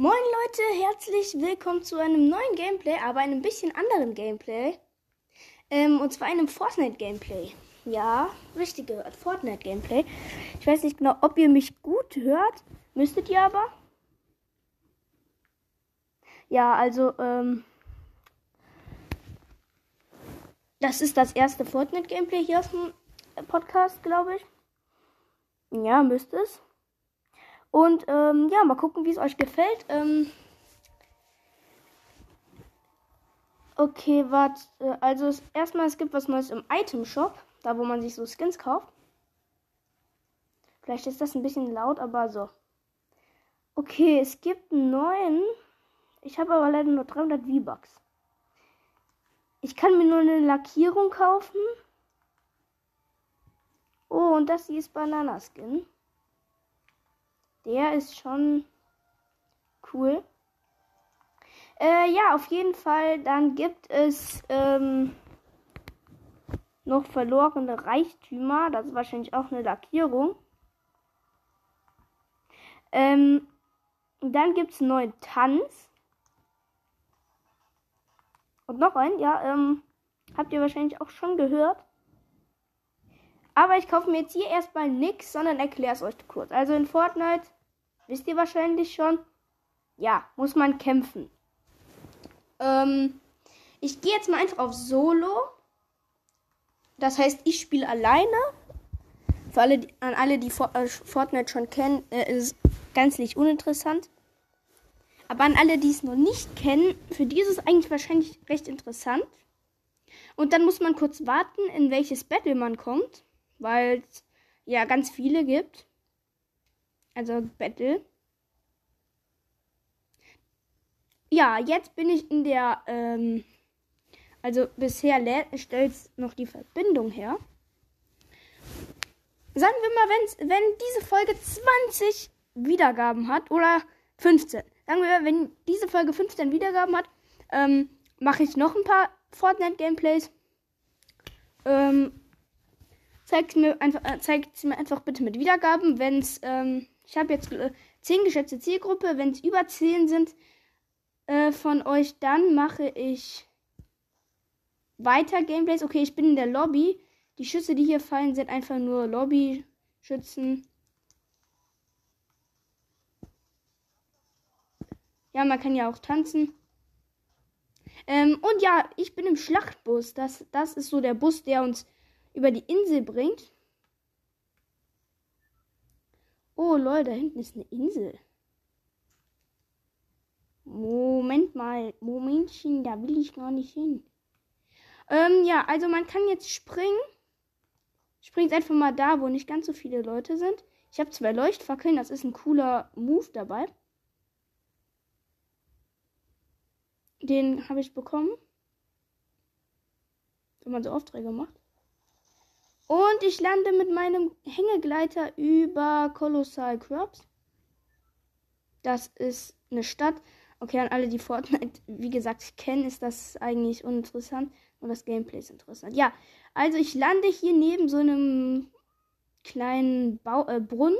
Moin Leute, herzlich willkommen zu einem neuen Gameplay, aber einem bisschen anderen Gameplay. Ähm, und zwar einem Fortnite-Gameplay. Ja, richtig gehört, Fortnite-Gameplay. Ich weiß nicht genau, ob ihr mich gut hört. Müsstet ihr aber. Ja, also, ähm, das ist das erste Fortnite-Gameplay hier auf dem Podcast, glaube ich. Ja, müsste es. Und ähm, ja, mal gucken, wie es euch gefällt. Ähm, okay, warte. Also es, erstmal, es gibt was Neues im Item Shop. Da, wo man sich so Skins kauft. Vielleicht ist das ein bisschen laut, aber so. Okay, es gibt einen neuen. Ich habe aber leider nur 300 V-Bucks. Ich kann mir nur eine Lackierung kaufen. Oh, und das hier ist Bananaskin. Der ist schon cool. Äh, ja, auf jeden Fall. Dann gibt es ähm, noch verlorene Reichtümer. Das ist wahrscheinlich auch eine Lackierung. Ähm, dann gibt es einen neuen Tanz. Und noch einen, ja, ähm, habt ihr wahrscheinlich auch schon gehört. Aber ich kaufe mir jetzt hier erstmal nichts, sondern erkläre es euch kurz. Also in Fortnite, wisst ihr wahrscheinlich schon, ja, muss man kämpfen. Ähm, ich gehe jetzt mal einfach auf Solo. Das heißt, ich spiele alleine. Für alle, an alle, die äh, Fortnite schon kennen, äh, ist ganz nicht uninteressant. Aber an alle, die es noch nicht kennen, für die ist es eigentlich wahrscheinlich recht interessant. Und dann muss man kurz warten, in welches Battle man kommt weil es ja ganz viele gibt. Also Battle. Ja, jetzt bin ich in der, ähm, also bisher stellt noch die Verbindung her. Sagen wir mal, wenn's, wenn diese Folge 20 Wiedergaben hat oder 15. Sagen wir mal, wenn diese Folge 15 Wiedergaben hat, ähm, mache ich noch ein paar Fortnite-Gameplays. Ähm, zeigt mir einfach, äh, mir einfach bitte mit Wiedergaben. Wenn es, ähm, ich habe jetzt äh, 10 geschätzte Zielgruppe, wenn es über 10 sind äh, von euch, dann mache ich weiter Gameplays. Okay, ich bin in der Lobby. Die Schüsse, die hier fallen, sind einfach nur Lobby-Schützen. Ja, man kann ja auch tanzen. Ähm, und ja, ich bin im Schlachtbus. Das, das ist so der Bus, der uns über die Insel bringt. Oh lol, da hinten ist eine Insel. Moment mal, Momentchen, da will ich gar nicht hin. Ähm, ja, also man kann jetzt springen. Springt einfach mal da, wo nicht ganz so viele Leute sind. Ich habe zwei Leuchtfackeln, das ist ein cooler Move dabei. Den habe ich bekommen. Wenn man so Aufträge macht. Und ich lande mit meinem Hängegleiter über Colossal Crops. Das ist eine Stadt. Okay, an alle, die Fortnite, wie gesagt, kennen, ist das eigentlich uninteressant. Und das Gameplay ist interessant. Ja, also ich lande hier neben so einem kleinen Bau äh, Brunnen.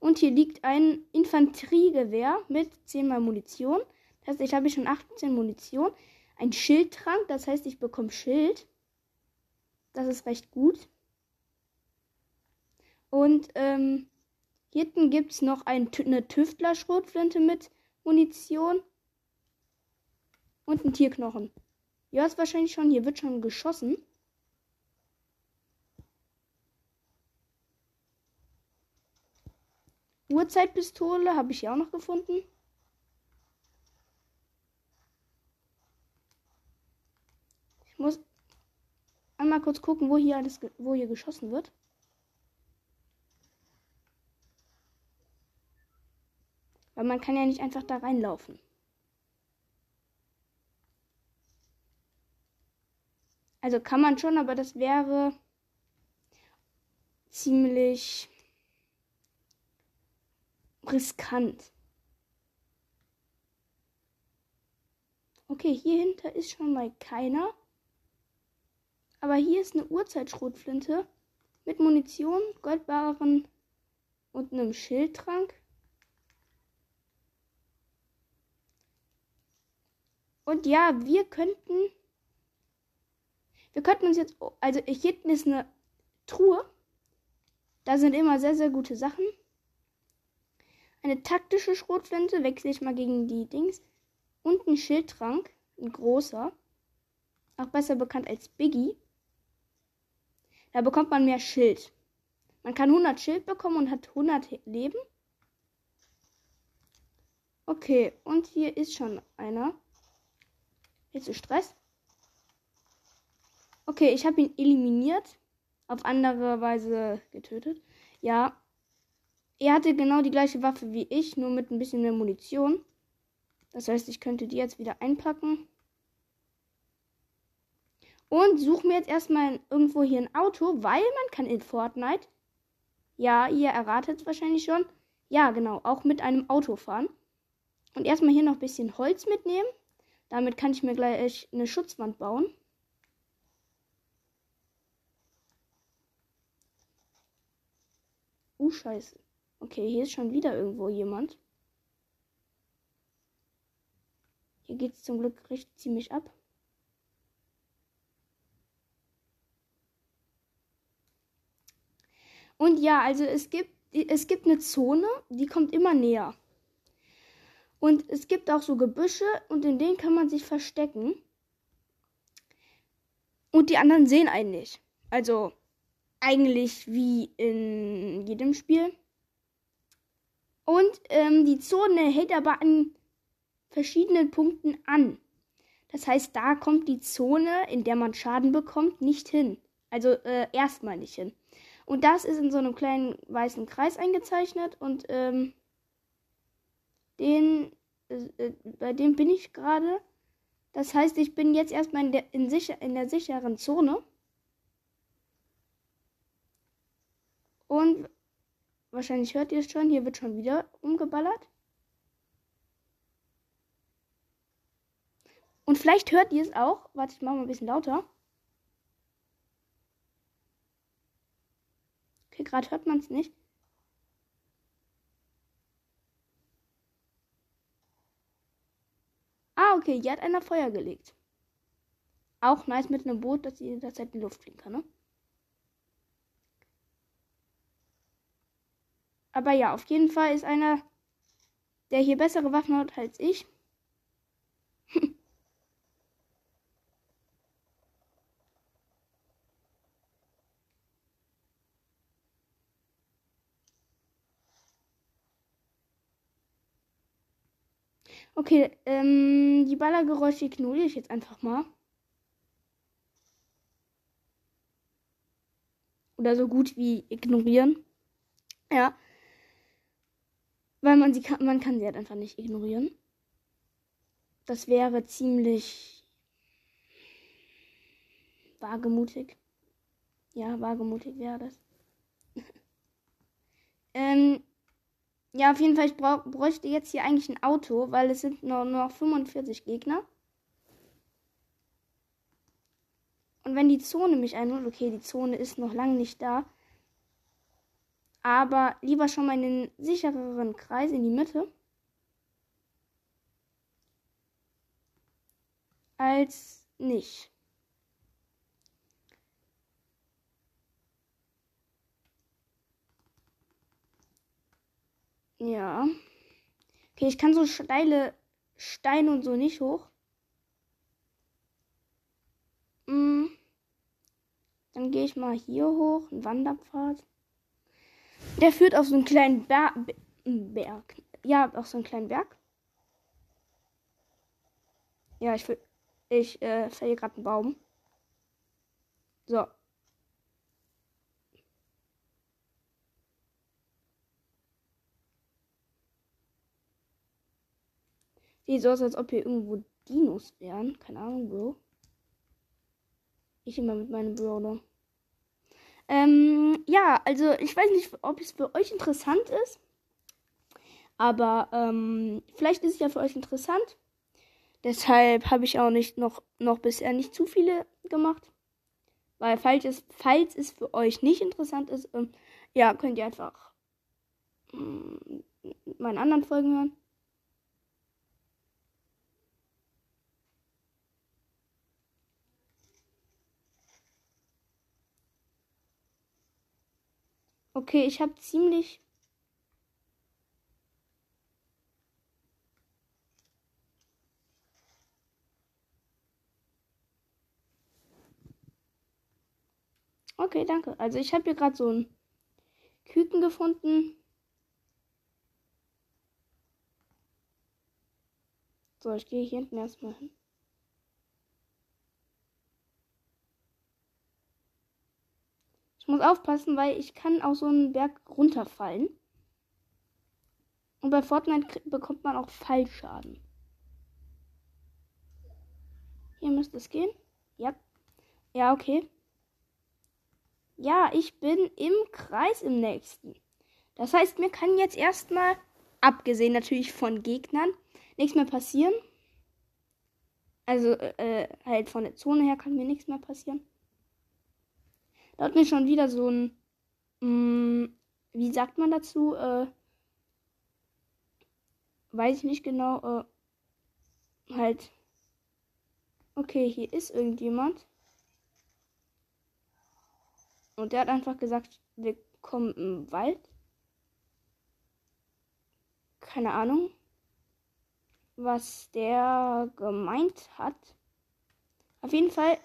Und hier liegt ein Infanteriegewehr mit 10 mal Munition. Das heißt, ich habe schon 18 Munition. Ein Schildtrank, das heißt, ich bekomme Schild. Das ist recht gut. Und ähm, hinten gibt es noch ein, eine Tüftler-Schrotflinte mit Munition. Und ein Tierknochen. Ja, ist wahrscheinlich schon. Hier wird schon geschossen. Uhrzeitpistole habe ich ja auch noch gefunden. Ich muss einmal kurz gucken, wo hier alles, wo hier geschossen wird. Weil man kann ja nicht einfach da reinlaufen. Also kann man schon, aber das wäre ziemlich riskant. Okay, hier hinter ist schon mal keiner. Aber hier ist eine Uhrzeitschrotflinte mit Munition, Goldbarren und einem Schildtrank. Und ja, wir könnten. Wir könnten uns jetzt. Also hier hinten ist eine Truhe. Da sind immer sehr, sehr gute Sachen. Eine taktische Schrotflinte wechsle ich mal gegen die Dings. Und ein Schildtrank. Ein großer. Auch besser bekannt als Biggie. Da bekommt man mehr Schild. Man kann 100 Schild bekommen und hat 100 Leben. Okay, und hier ist schon einer. Jetzt ist Stress. Okay, ich habe ihn eliminiert. Auf andere Weise getötet. Ja. Er hatte genau die gleiche Waffe wie ich, nur mit ein bisschen mehr Munition. Das heißt, ich könnte die jetzt wieder einpacken. Und suche mir jetzt erstmal irgendwo hier ein Auto, weil man kann in Fortnite. Ja, ihr erratet es wahrscheinlich schon. Ja, genau, auch mit einem Auto fahren. Und erstmal hier noch ein bisschen Holz mitnehmen. Damit kann ich mir gleich eine Schutzwand bauen. Uh, scheiße. Okay, hier ist schon wieder irgendwo jemand. Hier geht es zum Glück richtig ziemlich ab. Und ja, also es gibt, es gibt eine Zone, die kommt immer näher. Und es gibt auch so Gebüsche und in denen kann man sich verstecken. Und die anderen sehen einen nicht. Also eigentlich wie in jedem Spiel. Und ähm, die Zone hält aber an verschiedenen Punkten an. Das heißt, da kommt die Zone, in der man Schaden bekommt, nicht hin. Also äh, erstmal nicht hin. Und das ist in so einem kleinen weißen Kreis eingezeichnet und ähm, den, äh, bei dem bin ich gerade. Das heißt, ich bin jetzt erstmal in der, in, sicher, in der sicheren Zone. Und wahrscheinlich hört ihr es schon, hier wird schon wieder umgeballert. Und vielleicht hört ihr es auch. Warte, ich mache mal ein bisschen lauter. Okay, gerade hört man es nicht. Ah, okay, hier hat einer Feuer gelegt. Auch nice mit einem Boot, dass sie jederzeit in die Luft fliegen kann, ne? Aber ja, auf jeden Fall ist einer, der hier bessere Waffen hat als ich. Okay, ähm, die Ballergeräusche ignoriere ich jetzt einfach mal. Oder so gut wie ignorieren. Ja. Weil man sie kann, man kann sie halt einfach nicht ignorieren. Das wäre ziemlich wagemutig. Ja, wagemutig wäre das. ähm, ja, auf jeden Fall, ich bräuchte jetzt hier eigentlich ein Auto, weil es sind nur, nur noch 45 Gegner. Und wenn die Zone mich einholt, okay, die Zone ist noch lange nicht da. Aber lieber schon mal in den sichereren Kreis in die Mitte. Als nicht. Ja. Okay, ich kann so steile Steine und so nicht hoch. Mm. Dann gehe ich mal hier hoch, ein Wanderpfad. Der führt auf so einen kleinen Ber Berg. Ja, auf so einen kleinen Berg. Ja, ich, ich äh, fälle gerade einen Baum. So. Sieht so aus, als ob hier irgendwo Dinos wären. Keine Ahnung, Bro. Ich immer mit meinem Brawler. Ähm, ja, also ich weiß nicht, ob es für euch interessant ist. Aber ähm, vielleicht ist es ja für euch interessant. Deshalb habe ich auch nicht noch, noch bisher nicht zu viele gemacht. Weil falls es, falls es für euch nicht interessant ist, ähm, ja, könnt ihr einfach ähm, meine anderen Folgen hören. Okay, ich habe ziemlich. Okay, danke. Also ich habe hier gerade so ein Küken gefunden. So, ich gehe hier hinten erstmal hin. Ich muss aufpassen, weil ich kann auch so einen Berg runterfallen. Und bei Fortnite bekommt man auch Fallschaden. Hier müsste es gehen. Ja. Ja, okay. Ja, ich bin im Kreis im nächsten. Das heißt, mir kann jetzt erstmal, abgesehen natürlich von Gegnern, nichts mehr passieren. Also äh, halt von der Zone her kann mir nichts mehr passieren. Da hat mir schon wieder so ein, mh, mm, wie sagt man dazu? Äh, weiß ich nicht genau. Äh, halt. Okay, hier ist irgendjemand. Und der hat einfach gesagt, wir kommen im Wald. Keine Ahnung, was der gemeint hat. Auf jeden Fall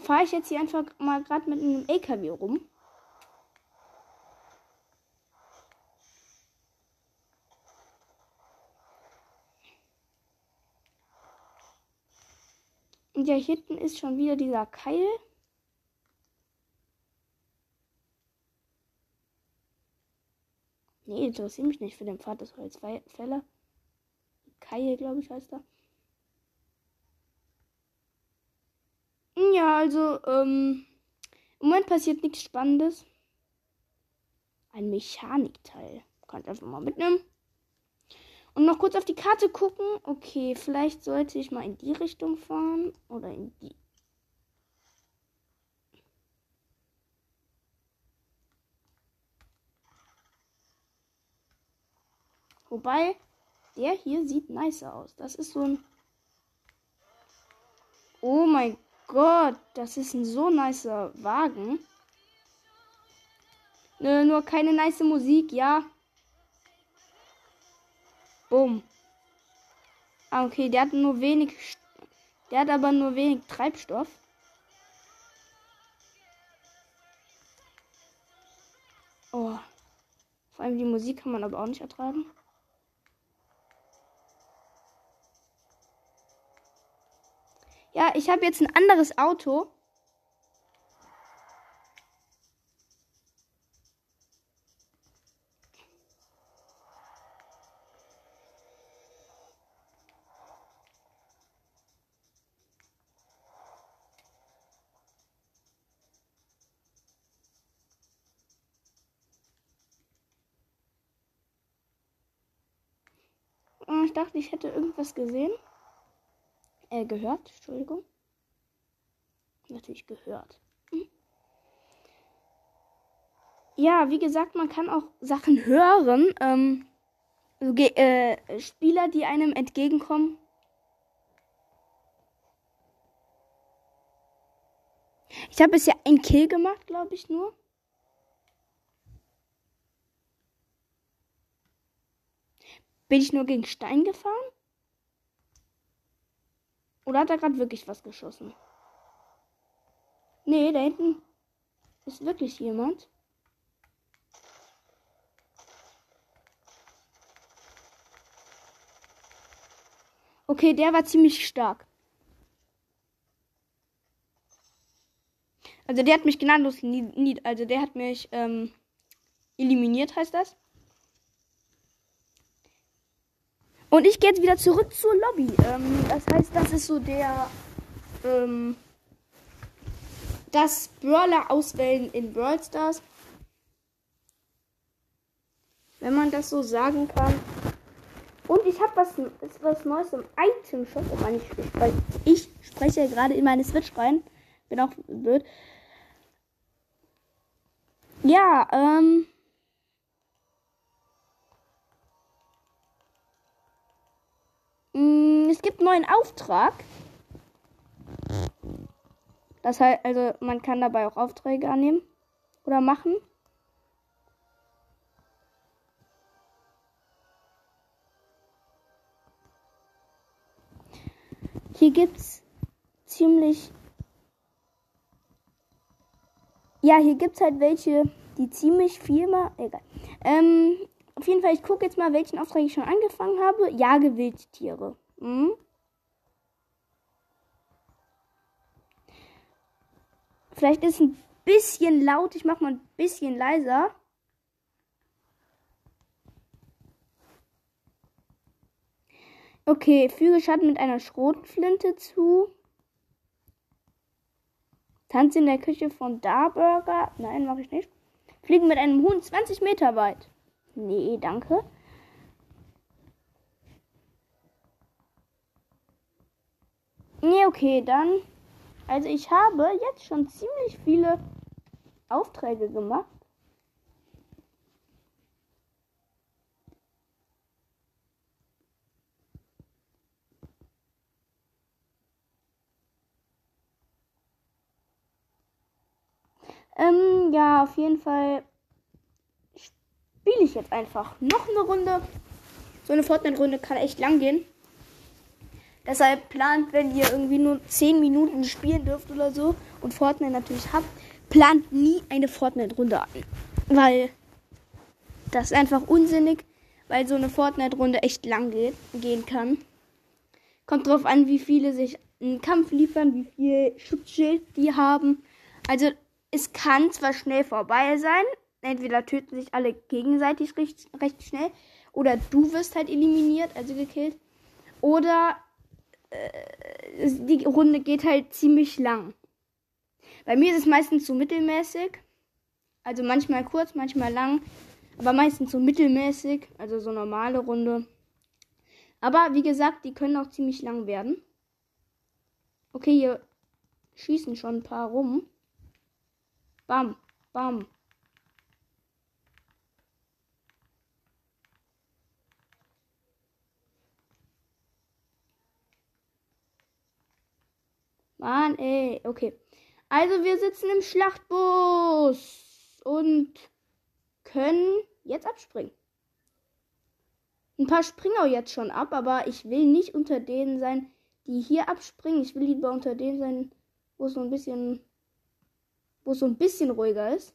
fahre ich jetzt hier einfach mal gerade mit einem LKW rum. Und ja, hier hinten ist schon wieder dieser Keil. Nee, interessiert mich nicht für den Pfad des Holzfäller. Kai, glaube ich, heißt er. Ja, also, ähm, im Moment passiert nichts Spannendes. Ein Mechanikteil. Kann ich einfach mal mitnehmen. Und noch kurz auf die Karte gucken. Okay, vielleicht sollte ich mal in die Richtung fahren. Oder in die. Wobei, der hier sieht nice aus. Das ist so ein. Oh mein Gott, das ist ein so nicer Wagen. Nö, nur keine nice Musik, ja. Bumm. Ah, okay, der hat nur wenig. Der hat aber nur wenig Treibstoff. Oh. Vor allem die Musik kann man aber auch nicht ertragen. Ja, ich habe jetzt ein anderes Auto. Ich dachte, ich hätte irgendwas gesehen. Äh, gehört, Entschuldigung. Natürlich gehört. Hm. Ja, wie gesagt, man kann auch Sachen hören. Ähm, äh, Spieler, die einem entgegenkommen. Ich habe bisher ein Kill gemacht, glaube ich nur. Bin ich nur gegen Stein gefahren? Oder hat er gerade wirklich was geschossen? Nee, da hinten ist wirklich jemand. Okay, der war ziemlich stark. Also der hat mich gnadenlos, also der hat mich ähm, eliminiert, heißt das. Und ich gehe jetzt wieder zurück zur Lobby. Ähm, das heißt, das ist so der. Ähm, das Brawler auswählen in Brawl Stars. Wenn man das so sagen kann. Und ich habe was, was Neues im Item Shop. Oh Mann, ich, ich spreche ja gerade in meine Switch rein. Bin auch blöd. Ja, ähm. Mm, es gibt einen neuen Auftrag. Das heißt, also man kann dabei auch Aufträge annehmen oder machen. Hier gibt es ziemlich. Ja, hier gibt es halt welche, die ziemlich viel machen. Egal. Ähm, auf jeden Fall, ich gucke jetzt mal, welchen Auftrag ich schon angefangen habe. Jage Wildtiere. Hm? Vielleicht ist ein bisschen laut. Ich mache mal ein bisschen leiser. Okay, füge Schatten mit einer Schrotflinte zu. Tanze in der Küche von Darburger. Nein, mache ich nicht. Fliegen mit einem Huhn 20 Meter weit. Nee, danke. Nee, okay, dann. Also ich habe jetzt schon ziemlich viele Aufträge gemacht. Ähm, ja, auf jeden Fall spiele ich jetzt einfach noch eine Runde. So eine Fortnite-Runde kann echt lang gehen. Deshalb plant, wenn ihr irgendwie nur 10 Minuten spielen dürft oder so und Fortnite natürlich habt, plant nie eine Fortnite-Runde an. Weil das ist einfach unsinnig, weil so eine Fortnite-Runde echt lang geht, gehen kann. Kommt drauf an, wie viele sich einen Kampf liefern, wie viel Schutzschild die haben. Also es kann zwar schnell vorbei sein, entweder töten sich alle gegenseitig recht, recht schnell, oder du wirst halt eliminiert, also gekillt, oder äh, die Runde geht halt ziemlich lang. Bei mir ist es meistens so mittelmäßig, also manchmal kurz, manchmal lang, aber meistens so mittelmäßig, also so normale Runde. Aber wie gesagt, die können auch ziemlich lang werden. Okay, hier schießen schon ein paar rum. Bam, bam. Mann, ey. Okay. Also wir sitzen im Schlachtbus und können jetzt abspringen. Ein paar springen auch jetzt schon ab, aber ich will nicht unter denen sein, die hier abspringen. Ich will lieber unter denen sein, wo es so ein bisschen wo so ein bisschen ruhiger ist.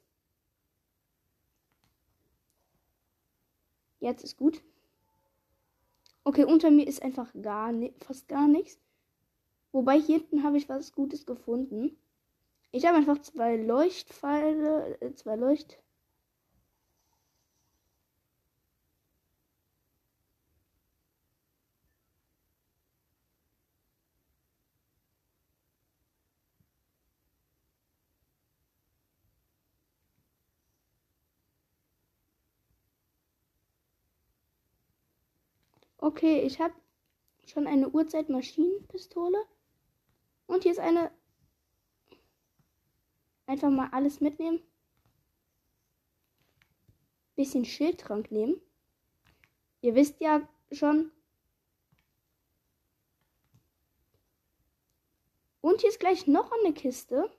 Jetzt ist gut. Okay, unter mir ist einfach gar fast gar nichts. Wobei hier hinten habe ich was Gutes gefunden. Ich habe einfach zwei Leuchtpfeile, äh, zwei Leucht Okay, ich habe schon eine Uhrzeitmaschinenpistole. Und hier ist eine. Einfach mal alles mitnehmen. Bisschen Schildtrank nehmen. Ihr wisst ja schon. Und hier ist gleich noch eine Kiste.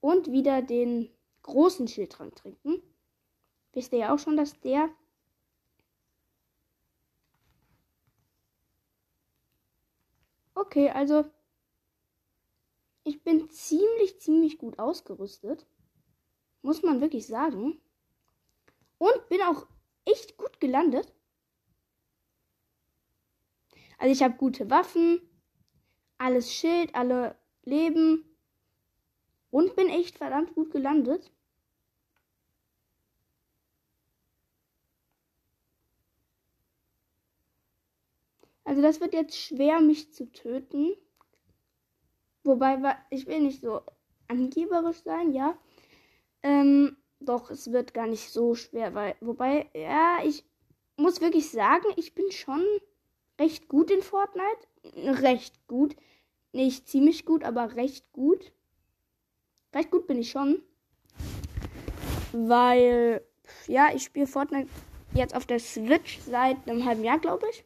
Und wieder den großen Schildtrank trinken. Wisst ihr ja auch schon, dass der Okay, also ich bin ziemlich, ziemlich gut ausgerüstet. Muss man wirklich sagen. Und bin auch echt gut gelandet. Also ich habe gute Waffen, alles Schild, alle Leben und bin echt verdammt gut gelandet. Also das wird jetzt schwer, mich zu töten. Wobei, ich will nicht so angeberisch sein, ja. Ähm, doch, es wird gar nicht so schwer, weil, wobei, ja, ich muss wirklich sagen, ich bin schon recht gut in Fortnite. Recht gut. Nicht ziemlich gut, aber recht gut. Recht gut bin ich schon. Weil, ja, ich spiele Fortnite jetzt auf der Switch seit einem halben Jahr, glaube ich.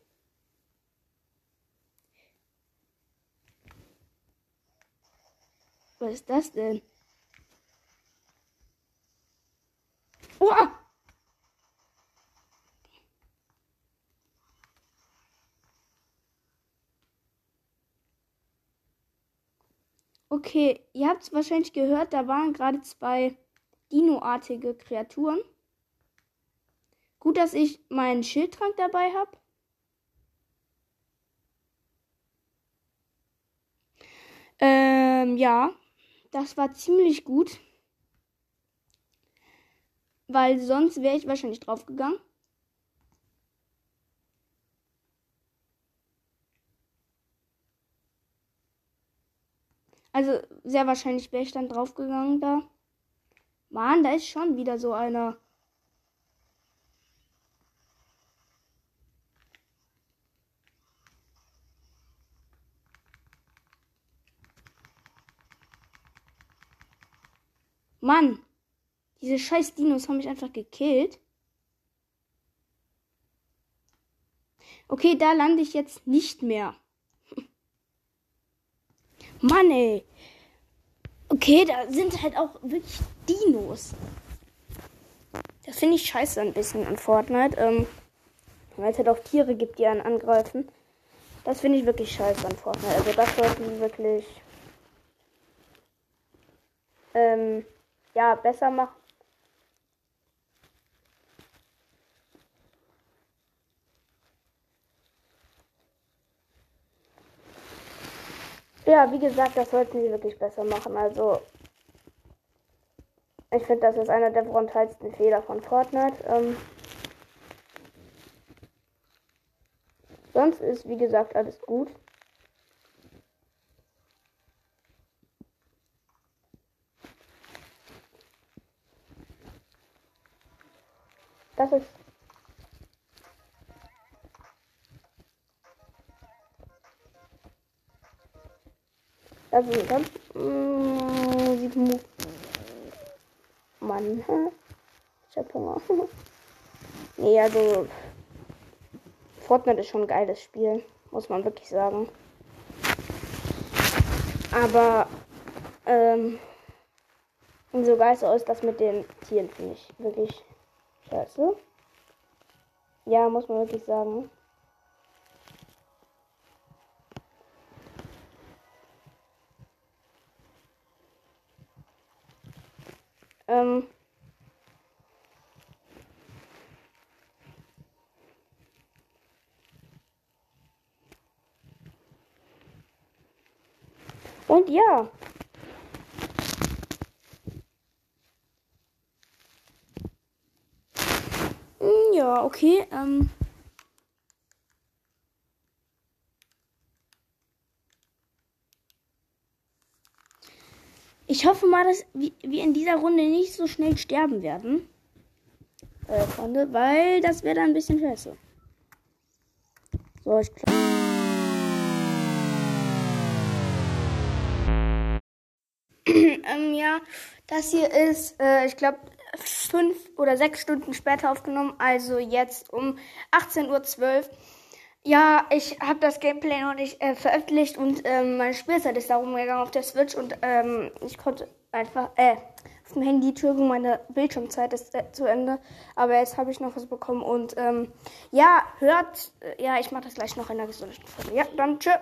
Was ist das denn? Oh! Okay, ihr habt es wahrscheinlich gehört, da waren gerade zwei Dinoartige Kreaturen. Gut, dass ich meinen Schildtrank dabei habe. Ähm, ja das war ziemlich gut. Weil sonst wäre ich wahrscheinlich draufgegangen. Also sehr wahrscheinlich wäre ich dann draufgegangen da. Mann, da ist schon wieder so einer. Mann, diese scheiß Dinos haben mich einfach gekillt. Okay, da lande ich jetzt nicht mehr. Mann, ey. Okay, da sind halt auch wirklich Dinos. Das finde ich scheiße ein bisschen an Fortnite. Ähm, weil es halt auch Tiere gibt, die einen angreifen. Das finde ich wirklich scheiße an Fortnite. Also das sollten wirklich ähm, ja, besser machen. Ja, wie gesagt, das sollten sie wirklich besser machen. Also, ich finde, das ist einer der brutalsten Fehler von Fortnite. Ähm, sonst ist, wie gesagt, alles gut. Das ist Das ist ganz. Mh, Mann. Ich hab Hunger. nee, also. Fortnite ist schon ein geiles Spiel. Muss man wirklich sagen. Aber. Ähm. So geil so ist das mit den Tieren, finde ich wirklich scheiße. Ja, muss man wirklich sagen. Ähm Und ja. Ja, okay. Ähm Ich hoffe mal, dass wir in dieser Runde nicht so schnell sterben werden. Äh, Freunde, weil das wäre dann ein bisschen scheiße. So, ich glaube. ähm, ja, das hier ist, äh, ich glaube, fünf oder sechs Stunden später aufgenommen. Also jetzt um 18.12 Uhr. Ja, ich habe das Gameplay noch nicht äh, veröffentlicht und ähm, meine Spielzeit ist darum gegangen auf der Switch und ähm, ich konnte einfach, äh, auf dem Handy, Entschuldigung, meine Bildschirmzeit ist äh, zu Ende, aber jetzt habe ich noch was bekommen und ähm, ja, hört, äh, ja, ich mache das gleich noch in der gesundheitlichen Folge. Ja, dann tschüss.